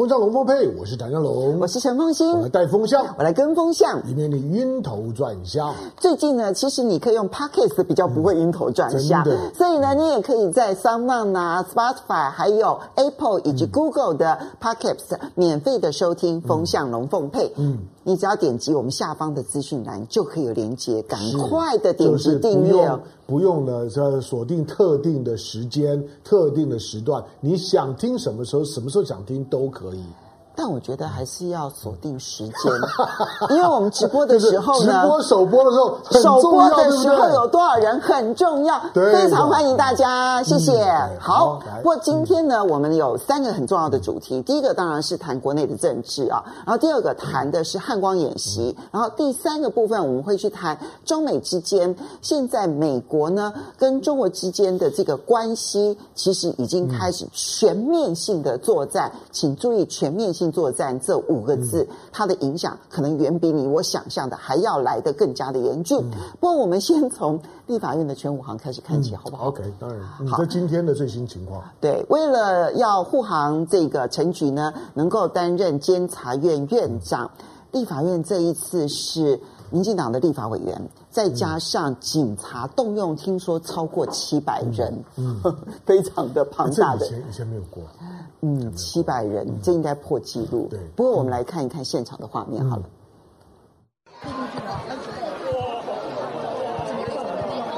风向龙凤配，我是唐湘龙，我是陈凤欣，我来带风向，我来跟风向，以免你晕头转向。最近呢，其实你可以用 Podcast 比较不会晕头转向，嗯、所以呢，你也可以在 SoundOn 啊、Spotify 还有 Apple 以及 Google 的 Podcast、嗯、免费的收听《风向龙凤配》。嗯。你只要点击我们下方的资讯栏，就可以有连接，赶快的点击订阅哦。不用呢，这锁定特定的时间、特定的时段，你想听什么时候、什么时候想听都可以。但我觉得还是要锁定时间，因为我们直播的时候呢，直播首播的时候，首播的时候有多少人很重要，非常欢迎大家，谢谢。好，不过今天呢，我们有三个很重要的主题，第一个当然是谈国内的政治啊，然后第二个谈的是汉光演习，然后第三个部分我们会去谈中美之间，现在美国呢跟中国之间的这个关系，其实已经开始全面性的作战，请注意全面性。作战这五个字，它的影响可能远比你我想象的还要来得更加的严峻。嗯、不过，我们先从立法院的全武行开始看起，嗯、好不好？OK，当然。好，这今天的最新情况。对，为了要护航这个陈菊呢，能够担任监察院院长，嗯、立法院这一次是民进党的立法委员，再加上警察动用，听说超过七百人，非常的庞大的。以前以前没有过。嗯，七百人，嗯、这应该破纪录。对，不过我们来看一看现场的画面好了。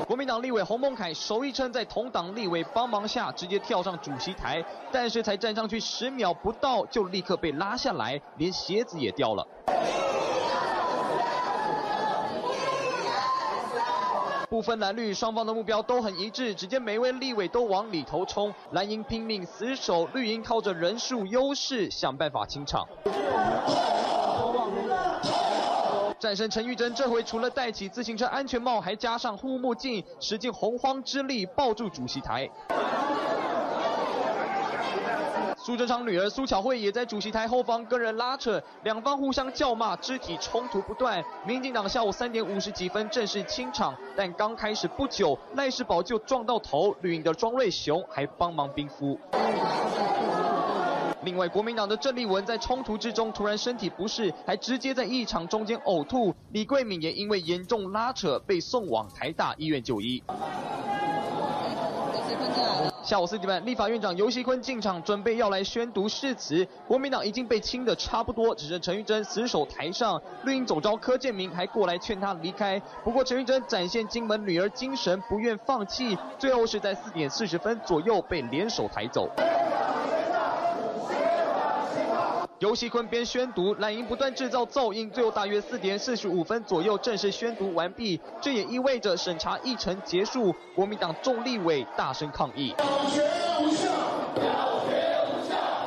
国民党立委洪孟楷手一撑，在同党立委帮忙下，直接跳上主席台，但是才站上去十秒不到，就立刻被拉下来，连鞋子也掉了。不分蓝绿，双方的目标都很一致。只见每位立委都往里头冲，蓝营拼命死守，绿营靠着人数优势想办法清场。战神陈玉珍这回除了戴起自行车安全帽，还加上护目镜，使尽洪荒之力抱住主席台。苏贞昌女儿苏巧慧也在主席台后方跟人拉扯，两方互相叫骂，肢体冲突不断。民进党下午三点五十几分正式清场，但刚开始不久，赖世宝就撞到头，绿营的庄瑞雄还帮忙冰敷。另外，国民党的郑丽文在冲突之中突然身体不适，还直接在议场中间呕吐。李贵敏也因为严重拉扯被送往台大医院就医。下午四点半，立法院长游锡坤进场，准备要来宣读誓词。国民党已经被清得差不多，只剩陈玉珍死守台上。绿营总召柯建明还过来劝他离开，不过陈玉珍展现金门女儿精神，不愿放弃，最后是在四点四十分左右被联手抬走。游锡坤边宣读，蓝营不断制造噪音，最后大约四点四十五分左右正式宣读完毕。这也意味着审查议程结束，国民党众立委大声抗议。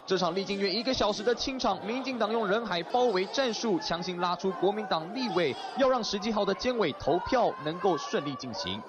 这场历经约一个小时的清场，民进党用人海包围战术，强行拉出国民党立委，要让十几号的监委投票能够顺利进行。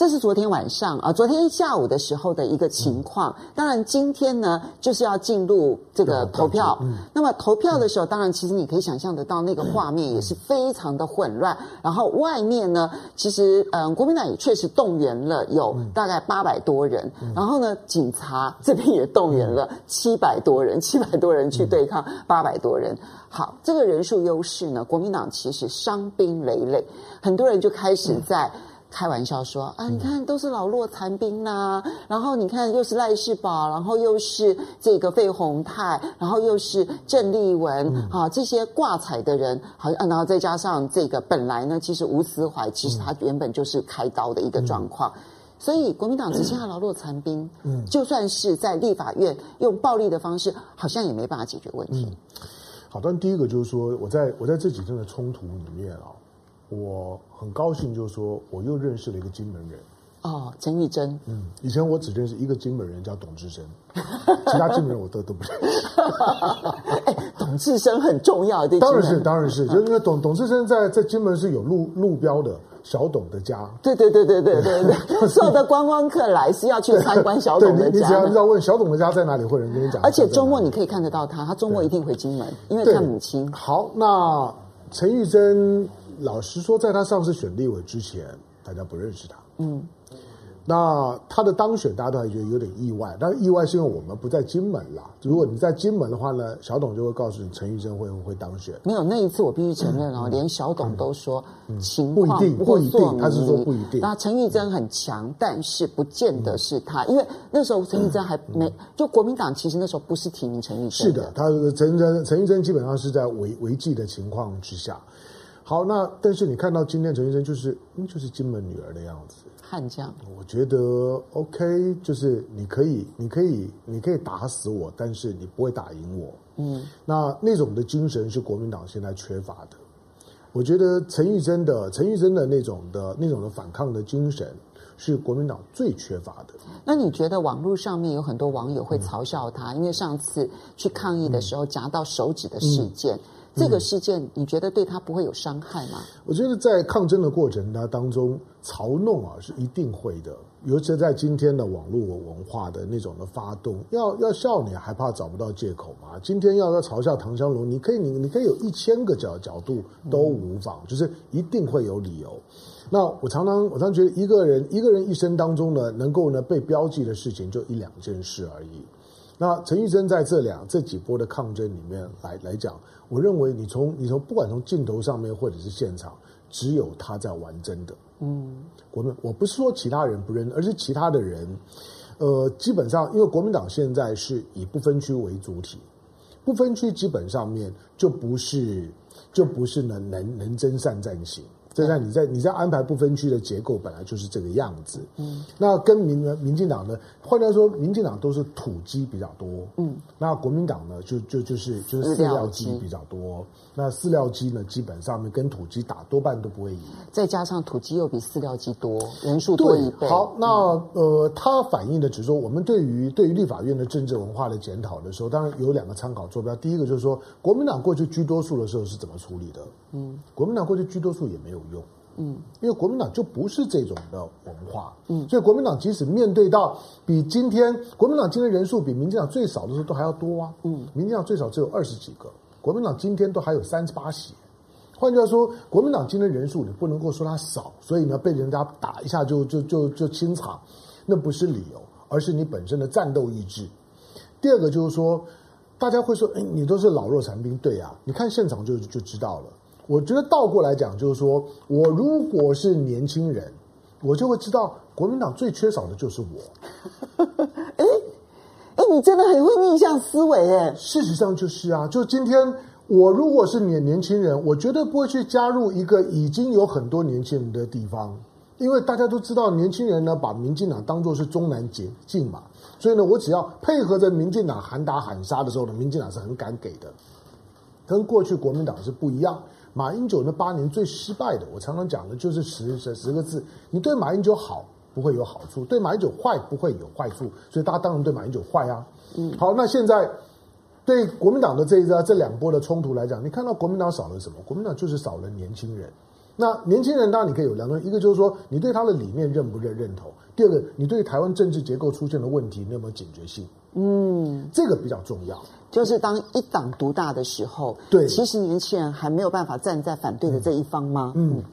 这是昨天晚上啊，昨天下午的时候的一个情况。当然，今天呢就是要进入这个投票。那么投票的时候，当然其实你可以想象得到，那个画面也是非常的混乱。然后外面呢，其实嗯，国民党也确实动员了有大概八百多人。然后呢，警察这边也动员了七百多人，七百多人去对抗八百多人。好，这个人数优势呢，国民党其实伤兵累累，很多人就开始在。开玩笑说啊，你看都是老弱残兵呐、啊，然后你看又是赖世宝，然后又是这个费鸿泰，然后又是郑丽文，啊，这些挂彩的人，好，然后再加上这个本来呢，其实吴思怀其实他原本就是开刀的一个状况，所以国民党只剩下老弱残兵，嗯，就算是在立法院用暴力的方式，好像也没办法解决问题。嗯、好，但第一个就是说，我在我在这几天的冲突里面啊。我很高兴，就是说，我又认识了一个金门人。哦，陈玉珍。嗯，以前我只认识一个金门人，叫董志生，其他金门人我都都不认识。哎，董志生很重要，对，当然是，当然是，就是因为董董志生在在金门是有路路标的，小董的家。对对对对对对对，所有的观光客来是要去参观小董的家。你只要只要问小董的家在哪里，会有人跟你讲。而且周末你可以看得到他，他周末一定回金门，因为看母亲。好，那陈玉珍。老实说，在他上次选立委之前，大家不认识他。嗯。那他的当选，大家都还觉得有点意外，但是意外是因为我们不在金门啦。如果你在金门的话呢，小董就会告诉你陈玉珍会不会当选。没有那一次，我必须承认哦，嗯、连小董都说情况不一定，不一定，他是说不一定。那陈玉珍很强，但是不见得是他，因为那时候陈玉珍还没就国民党，其实那时候不是提名陈玉珍。是的，他陈玉珍陈玉珍基本上是在违违纪的情况之下。好，那但是你看到今天陈玉珍就是嗯，就是金门女儿的样子。悍将，我觉得 OK，就是你可以，你可以，你可以打死我，但是你不会打赢我。嗯，那那种的精神是国民党现在缺乏的。我觉得陈玉珍的陈玉珍的那种的那种的反抗的精神是国民党最缺乏的。那你觉得网络上面有很多网友会嘲笑他，嗯、因为上次去抗议的时候夹到手指的事件。这个事件，你觉得对他不会有伤害吗？我觉得在抗争的过程当当中，嘲弄啊是一定会的。尤其在今天的网络文化的那种的发动，要要笑你还怕找不到借口吗？今天要要嘲笑唐湘龙，你可以你你可以有一千个角角度都无妨，就是一定会有理由。那我常常我常常觉得一个人一个人一生当中呢，能够呢被标记的事情就一两件事而已。那陈玉珍在这两这几波的抗争里面来来讲，我认为你从你从不管从镜头上面或者是现场，只有他在玩真的。嗯，国民我不是说其他人不认，而是其他的人，呃，基本上因为国民党现在是以不分区为主体，不分区基本上面就不是就不是能能能征善战型。这在你在你在安排不分区的结构本来就是这个样子，嗯，那跟民呢民进党呢，换句话说，民进党都是土鸡比较多，嗯，那国民党呢就就就是就是饲料鸡比较多，那饲料鸡呢基本上面跟土鸡打多半都不会赢，再加上土鸡又比饲料鸡多，人数多一倍。好，那呃，它反映的只是说我们对于对于立法院的政治文化的检讨的时候，当然有两个参考坐标，第一个就是说国民党过去居多数的时候是怎么处理的，嗯，国民党过去居多数也没有。用，嗯，因为国民党就不是这种的文化，嗯，所以国民党即使面对到比今天国民党今天人数比民进党最少的时候都还要多啊，嗯，民进党最少只有二十几个，国民党今天都还有三十八席，换句话说，国民党今天人数你不能够说它少，所以呢被人家打一下就就就就清场，那不是理由，而是你本身的战斗意志。第二个就是说，大家会说，哎，你都是老弱残兵，对啊，你看现场就就知道了。我觉得倒过来讲，就是说我如果是年轻人，我就会知道国民党最缺少的就是我。哎哎，你真的很会逆向思维哎。事实上就是啊，就今天我如果是年年轻人，我绝对不会去加入一个已经有很多年轻人的地方，因为大家都知道年轻人呢把民进党当作是中南捷径嘛，所以呢，我只要配合着民进党喊打喊杀的时候呢，民进党是很敢给的，跟过去国民党是不一样。马英九那八年最失败的，我常常讲的就是十十十个字：你对马英九好不会有好处，对马英九坏不会有坏处，所以大家当然对马英九坏啊。嗯，好，那现在对国民党的这一这两波的冲突来讲，你看到国民党少了什么？国民党就是少了年轻人。那年轻人当然你可以有两个，一个就是说你对他的理念认不认认同；第二个，你对台湾政治结构出现的问题，你有没有警觉性？嗯，这个比较重要。就是当一党独大的时候，对，其实年轻人还没有办法站在反对的这一方吗？嗯，嗯，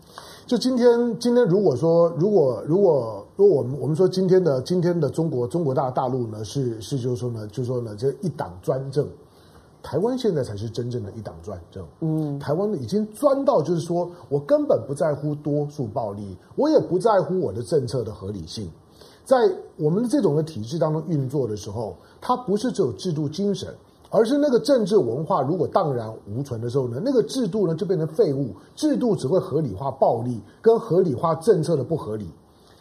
就今天，今天如果说，如果如果如果我们我们说今天的今天的中国中国大大陆呢，是是就是说呢，就是说呢，这一党专政，台湾现在才是真正的一党专政。嗯，台湾已经专到就是说我根本不在乎多数暴力，我也不在乎我的政策的合理性，在我们的这种的体制当中运作的时候，它不是只有制度精神。而是那个政治文化如果荡然无存的时候呢，那个制度呢就变成废物，制度只会合理化暴力跟合理化政策的不合理。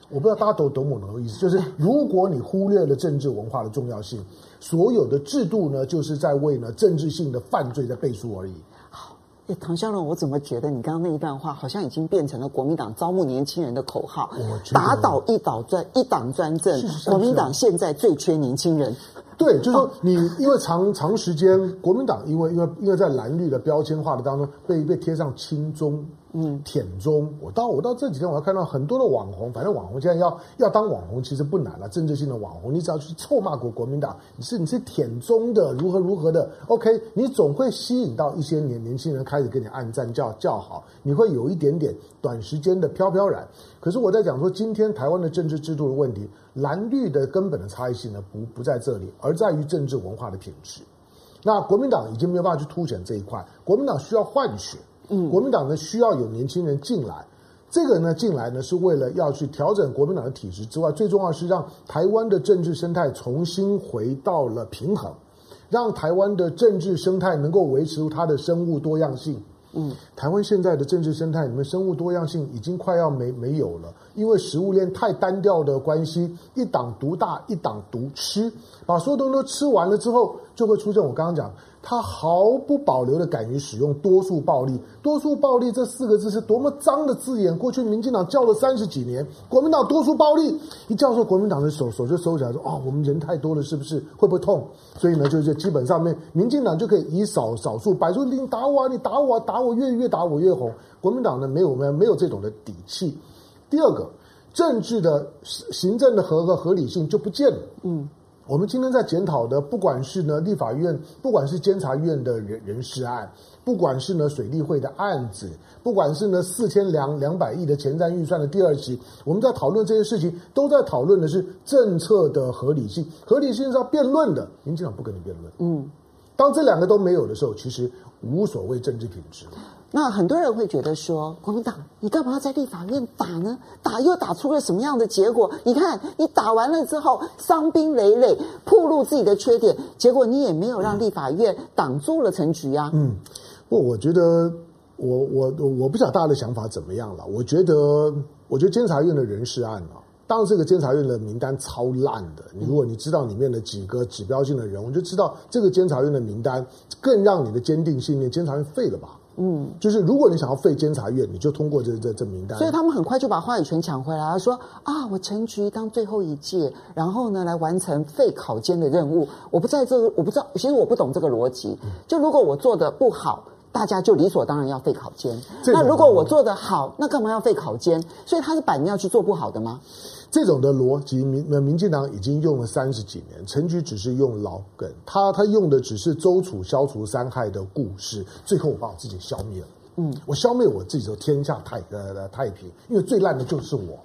我不知道大家懂懂我的意思，就是如果你忽略了政治文化的重要性，所有的制度呢就是在为呢政治性的犯罪在背书而已。好，哎，唐湘龙，我怎么觉得你刚刚那一段话好像已经变成了国民党招募年轻人的口号？打倒一党专一党专政，国民党现在最缺年轻人。对，就是说你因为长长时间国民党因为因为因为在蓝绿的标签化的当中被被贴上亲中，嗯，舔中。我到我到这几天，我要看到很多的网红，反正网红现在要要当网红，其实不难了。政治性的网红，你只要去臭骂国国民党，你是你是舔中的，如何如何的，OK，你总会吸引到一些年年轻人开始跟你按赞叫叫好，你会有一点点短时间的飘飘然。可是我在讲说，今天台湾的政治制度的问题，蓝绿的根本的差异性呢，不不在这里，而在于政治文化的品质。那国民党已经没有办法去凸显这一块，国民党需要换血，嗯，国民党呢需要有年轻人进来，这个呢进来呢是为了要去调整国民党的体制之外，最重要是让台湾的政治生态重新回到了平衡，让台湾的政治生态能够维持住它的生物多样性。嗯，台湾现在的政治生态里面，生物多样性已经快要没没有了，因为食物链太单调的关系，一党独大，一党独吃，把所有东西都吃完了之后，就会出现我刚刚讲。他毫不保留的敢于使用多数暴力，多数暴力这四个字是多么脏的字眼。过去民进党叫了三十几年，国民党多数暴力一叫说，国民党的手手就收起来说，哦，我们人太多了，是不是会不会痛？所以呢，就就基本上面，民进党就可以以少少数，摆出你打我啊，你打我啊，打我越越打我越红。国民党呢，没有没有没有这种的底气。第二个，政治的行政的合和合理性就不见了。嗯。我们今天在检讨的，不管是呢立法院，不管是监察院的人人事案，不管是呢水利会的案子，不管是呢四千两两百亿的前瞻预算的第二期，我们在讨论这些事情，都在讨论的是政策的合理性，合理性是要辩论的。民进党不跟你辩论，嗯，当这两个都没有的时候，其实无所谓政治品质。那很多人会觉得说，国民党，你干嘛要在立法院打呢？打又打出了什么样的结果？你看，你打完了之后，伤兵累累，暴露自己的缺点，结果你也没有让立法院挡住了陈局啊。嗯，不，我觉得，我我我不晓得大家的想法怎么样了。我觉得，我觉得监察院的人事案啊，当这个监察院的名单超烂的。你如果你知道里面的几个指标性的人，我就知道这个监察院的名单更让你的坚定信念，监察院废了吧。嗯，就是如果你想要废监察院，你就通过这这这名单。所以他们很快就把话语权抢回来了，说啊，我陈局当最后一届，然后呢来完成废考监的任务。我不在这个，我不知道，其实我不懂这个逻辑。就如果我做的不好，大家就理所当然要废考监。那如果我做的好，那干嘛要废考监？所以他是板要去做不好的吗？这种的逻辑，民那民进党已经用了三十几年，陈菊只是用老梗，他他用的只是周楚消除三害的故事，最后我把我自己消灭了，嗯，我消灭我自己的天下太呃太平，因为最烂的就是我。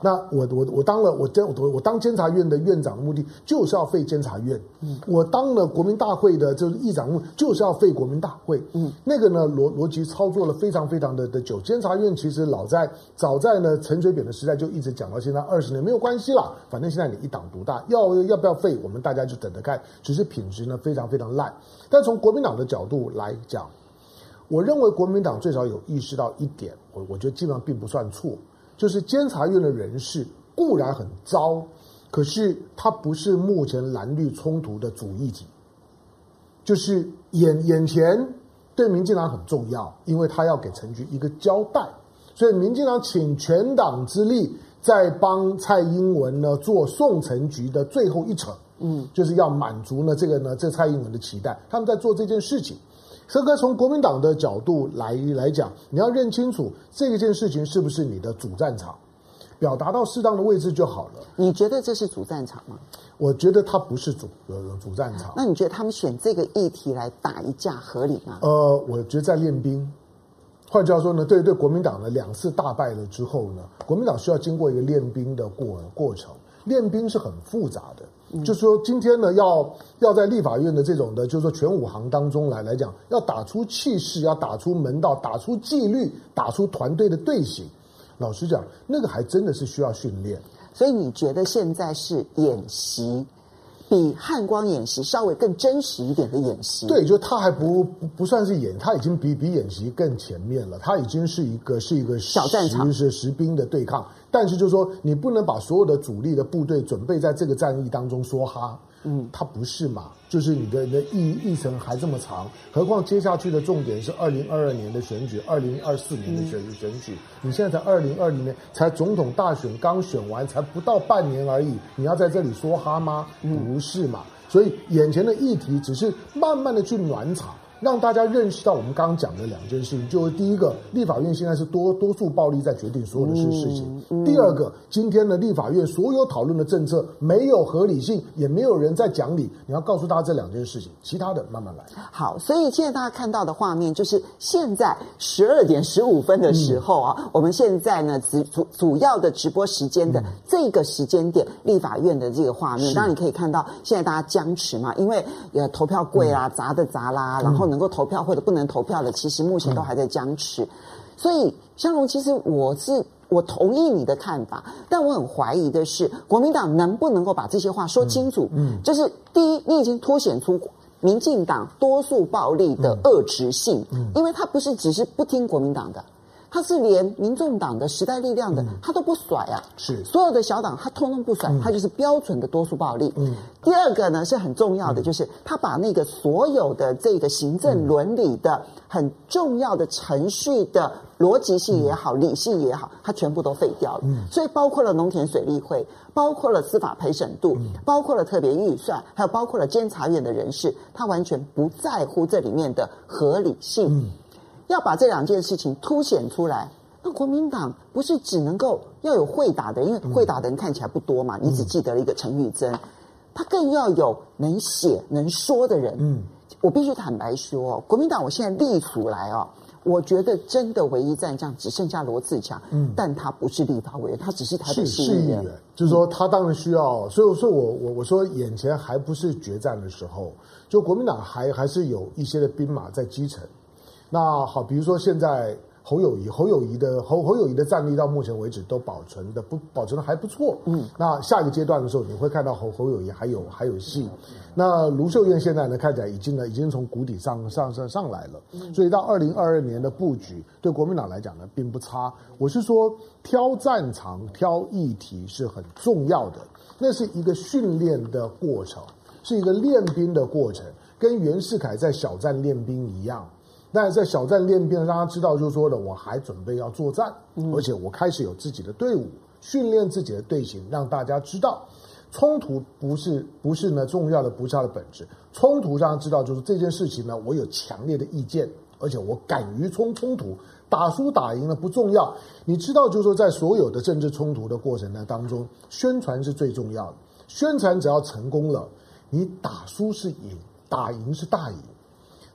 那我我我当了我监我我当监察院的院长的目的就是要废监察院，嗯，我当了国民大会的就是议长目就是要废国民大会，嗯，那个呢逻逻辑操作了非常非常的的久。监察院其实老在早在呢陈水扁的时代就一直讲到现在二十年没有关系啦，反正现在你一党独大，要要不要废我们大家就等着看，只是品质呢非常非常烂。但从国民党的角度来讲，我认为国民党最少有意识到一点，我我觉得基本上并不算错。就是监察院的人事固然很糟，可是他不是目前蓝绿冲突的主议题。就是眼眼前对民进党很重要，因为他要给陈菊一个交代，所以民进党请全党之力在帮蔡英文呢做送陈局的最后一程，嗯，就是要满足呢这个呢这蔡英文的期待，他们在做这件事情。所以，从国民党的角度来来讲，你要认清楚这一件事情是不是你的主战场，表达到适当的位置就好了。你觉得这是主战场吗？我觉得它不是主呃主战场。那你觉得他们选这个议题来打一架合理吗？呃，我觉得在练兵。换句话说呢，对对，国民党呢两次大败了之后呢，国民党需要经过一个练兵的过过程。练兵是很复杂的。就是说，今天呢，要要在立法院的这种的，就是说全武行当中来来讲，要打出气势，要打出门道，打出纪律，打出团队的队形。老实讲，那个还真的是需要训练。所以你觉得现在是演习？比汉光演习稍微更真实一点的演习，对，就他还不不不算是演，他已经比比演习更前面了，他已经是一个是一个小战场，是实兵的对抗。但是就是说，你不能把所有的主力的部队准备在这个战役当中梭哈。嗯，他不是嘛？就是你的你的议议程还这么长，何况接下去的重点是二零二二年的选举，二零二四年的选选举。嗯、你现在才二零二零年，才总统大选刚选完，才不到半年而已，你要在这里梭哈吗？不是嘛？所以眼前的议题只是慢慢的去暖场，让大家认识到我们刚刚讲的两件事情，就是第一个，立法院现在是多多数暴力在决定所有的事事情；嗯嗯、第二个，今天的立法院所有讨论的政策没有合理性，也没有人在讲理。你要告诉大家这两件事情，其他的慢慢来。好，所以现在大家看到的画面就是现在十二点十五分的时候啊，嗯、我们现在呢主主主要的直播时间的这个时间点，立法院的这个画面，当然你可以看到现在大家僵持嘛，因为呃投票柜啊砸的砸啦，然后。能够投票或者不能投票的，其实目前都还在僵持。嗯、所以，香龙，其实我是我同意你的看法，但我很怀疑的是，国民党能不能够把这些话说清楚？嗯，嗯就是第一，你已经凸显出民进党多数暴力的遏制性，嗯嗯、因为他不是只是不听国民党的。他是连民众党的时代力量的，嗯、他都不甩啊！是所有的小党，他通通不甩，嗯、他就是标准的多数暴力。嗯，第二个呢是很重要的，就是他把那个所有的这个行政伦理的很重要的程序的逻辑性也好、嗯、理性也好，他全部都废掉了。嗯，所以包括了农田水利会，包括了司法陪审度，嗯、包括了特别预算，还有包括了监察院的人士，他完全不在乎这里面的合理性。嗯。要把这两件事情凸显出来，那国民党不是只能够要有会打的，因为会打的人看起来不多嘛，嗯、你只记得了一个陈玉珍，他更要有能写能说的人。嗯，我必须坦白说，国民党我现在立出来哦，我觉得真的唯一战将只剩下罗志强，嗯，但他不是立法委员，他只是台北市议员，就是说他当然需要，所以说我我我说眼前还不是决战的时候，就国民党还还是有一些的兵马在基层。那好，比如说现在侯友谊，侯友谊的侯侯友谊的战力到目前为止都保存的不保存的还不错。嗯，那下一个阶段的时候，你会看到侯侯友谊还有还有戏。那卢秀燕现在呢，看起来已经呢已经从谷底上上上上来了。所以到二零二二年的布局，对国民党来讲呢，并不差。我是说，挑战场、挑议题是很重要的，那是一个训练的过程，是一个练兵的过程，跟袁世凯在小站练兵一样。那在小站练兵，让他知道，就是说呢，我还准备要作战，而且我开始有自己的队伍，训练自己的队形，让大家知道，冲突不是不是呢重要的，不是它的本质。冲突让他知道，就是这件事情呢，我有强烈的意见，而且我敢于冲冲突，打输打赢呢不重要。你知道，就是说，在所有的政治冲突的过程呢当中，宣传是最重要的。宣传只要成功了，你打输是赢，打赢是大赢。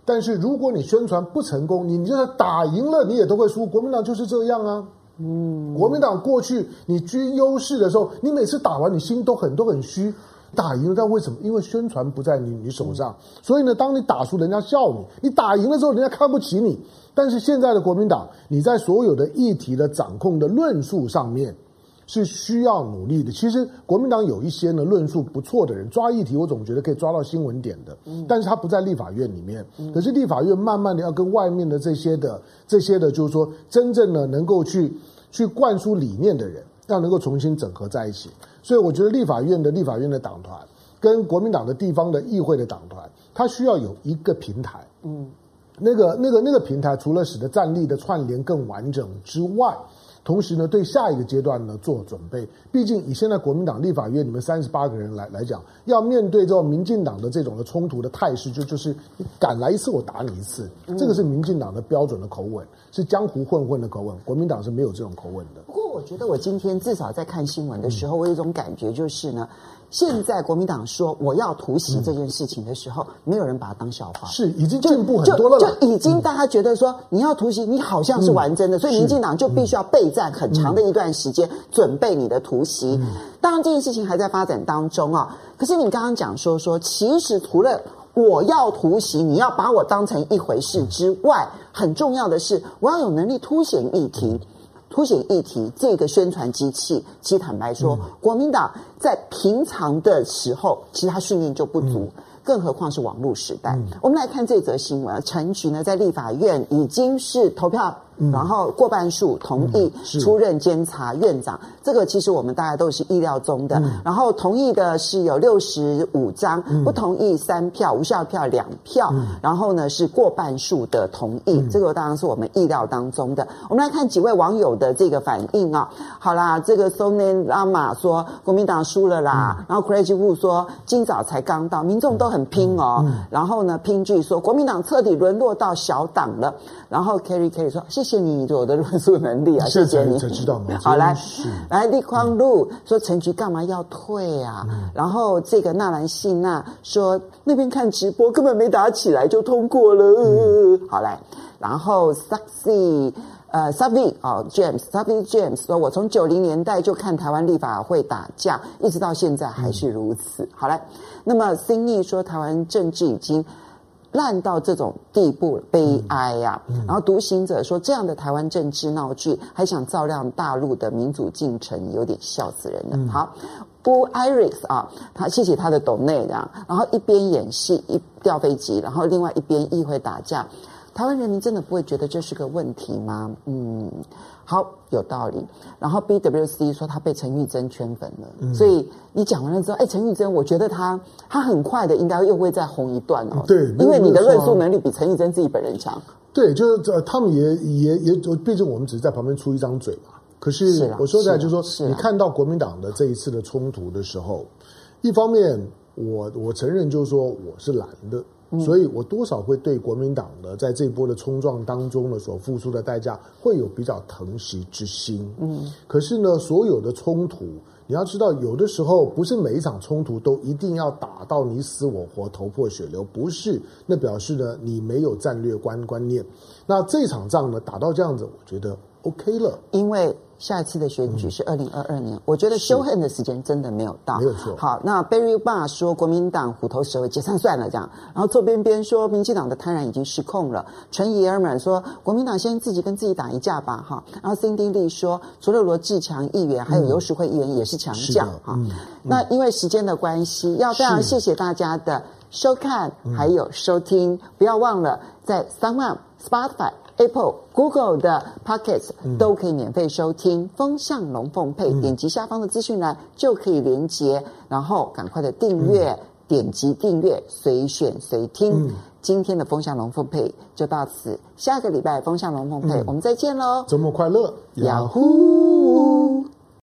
但是如果你宣传不成功，你你就算打赢了，你也都会输。国民党就是这样啊。嗯，国民党过去你居优势的时候，你每次打完，你心都很都很虚。打赢了，但为什么？因为宣传不在你你手上。所以呢，当你打输，人家笑你；你打赢了之后，人家看不起你。但是现在的国民党，你在所有的议题的掌控的论述上面。是需要努力的。其实国民党有一些呢论述不错的人，抓议题我总觉得可以抓到新闻点的。嗯，但是他不在立法院里面。可是立法院慢慢的要跟外面的这些的这些的，就是说真正的能够去去灌输理念的人，要能够重新整合在一起。所以我觉得立法院的立法院的党团跟国民党的地方的议会的党团，它需要有一个平台。嗯，那个那个那个平台，除了使得战力的串联更完整之外。同时呢，对下一个阶段呢做准备。毕竟以现在国民党立法院你们三十八个人来来讲，要面对这种民进党的这种的冲突的态势，就就是你敢来一次，我打你一次。这个是民进党的标准的口吻，是江湖混混的口吻。国民党是没有这种口吻的。不过，我觉得我今天至少在看新闻的时候，我有一种感觉就是呢。现在国民党说我要突袭这件事情的时候，嗯、没有人把它当笑话，是已经进步很多了就就。就已经大家觉得说、嗯、你要突袭，你好像是玩真的，嗯、所以民进党就必须要备战很长的一段时间，嗯、准备你的突袭。嗯、当然这件事情还在发展当中啊。可是你刚刚讲说说，其实除了我要突袭，你要把我当成一回事之外，嗯、很重要的是我要有能力凸显议题。凸显议题，这个宣传机器，其实坦白说，嗯、国民党在平常的时候，其实他训练就不足，嗯、更何况是网络时代。嗯、我们来看这则新闻，陈局呢在立法院已经是投票嗯、然后过半数同意出任监察院长，嗯、这个其实我们大家都是意料中的。嗯、然后同意的是有六十五张，嗯、不同意三票，无效票两票。嗯、然后呢是过半数的同意，嗯、这个当然是我们意料当中的。我们来看几位网友的这个反应啊。好啦，这个 Sonen Lama 说国民党输了啦，嗯、然后 Crazy Wu 说今早才刚到，民众都很拼哦。然后呢，拼剧说国民党彻底沦落到小党了。然后 Kerry Kerry 说谢谢你对我的论述能力啊，谢谢你。才知道吗？好来，来立匡路说陈局干嘛要退啊？嗯、然后这个纳兰信娜说那边看直播根本没打起来就通过了。嗯、好来，然后 Sexy 呃 Savi 哦 James Savi James 说我从九零年代就看台湾立法会打架，一直到现在还是如此。嗯、好来，那么 Cindy 说台湾政治已经。烂到这种地步，悲哀呀、然后独行者说，这样的台湾政治闹剧，还想照亮大陆的民主进程，有点笑死人了。嗯、好，不，Iris 啊，他谢谢他的 donate 这样，然后一边演戏一掉飞机，然后另外一边议会打架，台湾人民真的不会觉得这是个问题吗？嗯。好，有道理。然后 BWC 说他被陈玉珍圈粉了，嗯、所以你讲完了之后，哎，陈玉珍，我觉得他他很快的应该又会再红一段哦。对，因为你的论述能力比陈玉珍自己本人强。对，就是呃，他们也也也，毕竟我们只是在旁边出一张嘴嘛。可是我说实在，就是说，你看到国民党的这一次的冲突的时候，一方面我我承认就是说我是蓝的。所以，我多少会对国民党呢，在这波的冲撞当中呢，所付出的代价会有比较疼惜之心。嗯，可是呢，所有的冲突，你要知道，有的时候不是每一场冲突都一定要打到你死我活、头破血流，不是，那表示呢，你没有战略观观念。那这场仗呢，打到这样子，我觉得 OK 了，因为。下一次的选举是二零二二年，嗯、我觉得修恨的时间真的没有到。没有错。好，那 Barry Bar 说国民党虎头蛇尾，解散算了这样。然后左边边说民进党的贪婪已经失控了。陈怡尔们说国民党先自己跟自己打一架吧哈。然后 Cindy Lee 说除了罗志强议员，还有游淑慧议员也是强将哈。那因为时间的关系，要非常谢谢大家的收看还有收听，不要忘了在 SoundOn Spotify。Apple、Google 的 Podcast 都可以免费收听。风向龙凤配，点击下方的资讯栏就可以连接，然后赶快的订阅，点击订阅，随选随听。今天的风向龙凤配就到此，下个礼拜风向龙凤配我们再见喽！周末快乐，呀呼！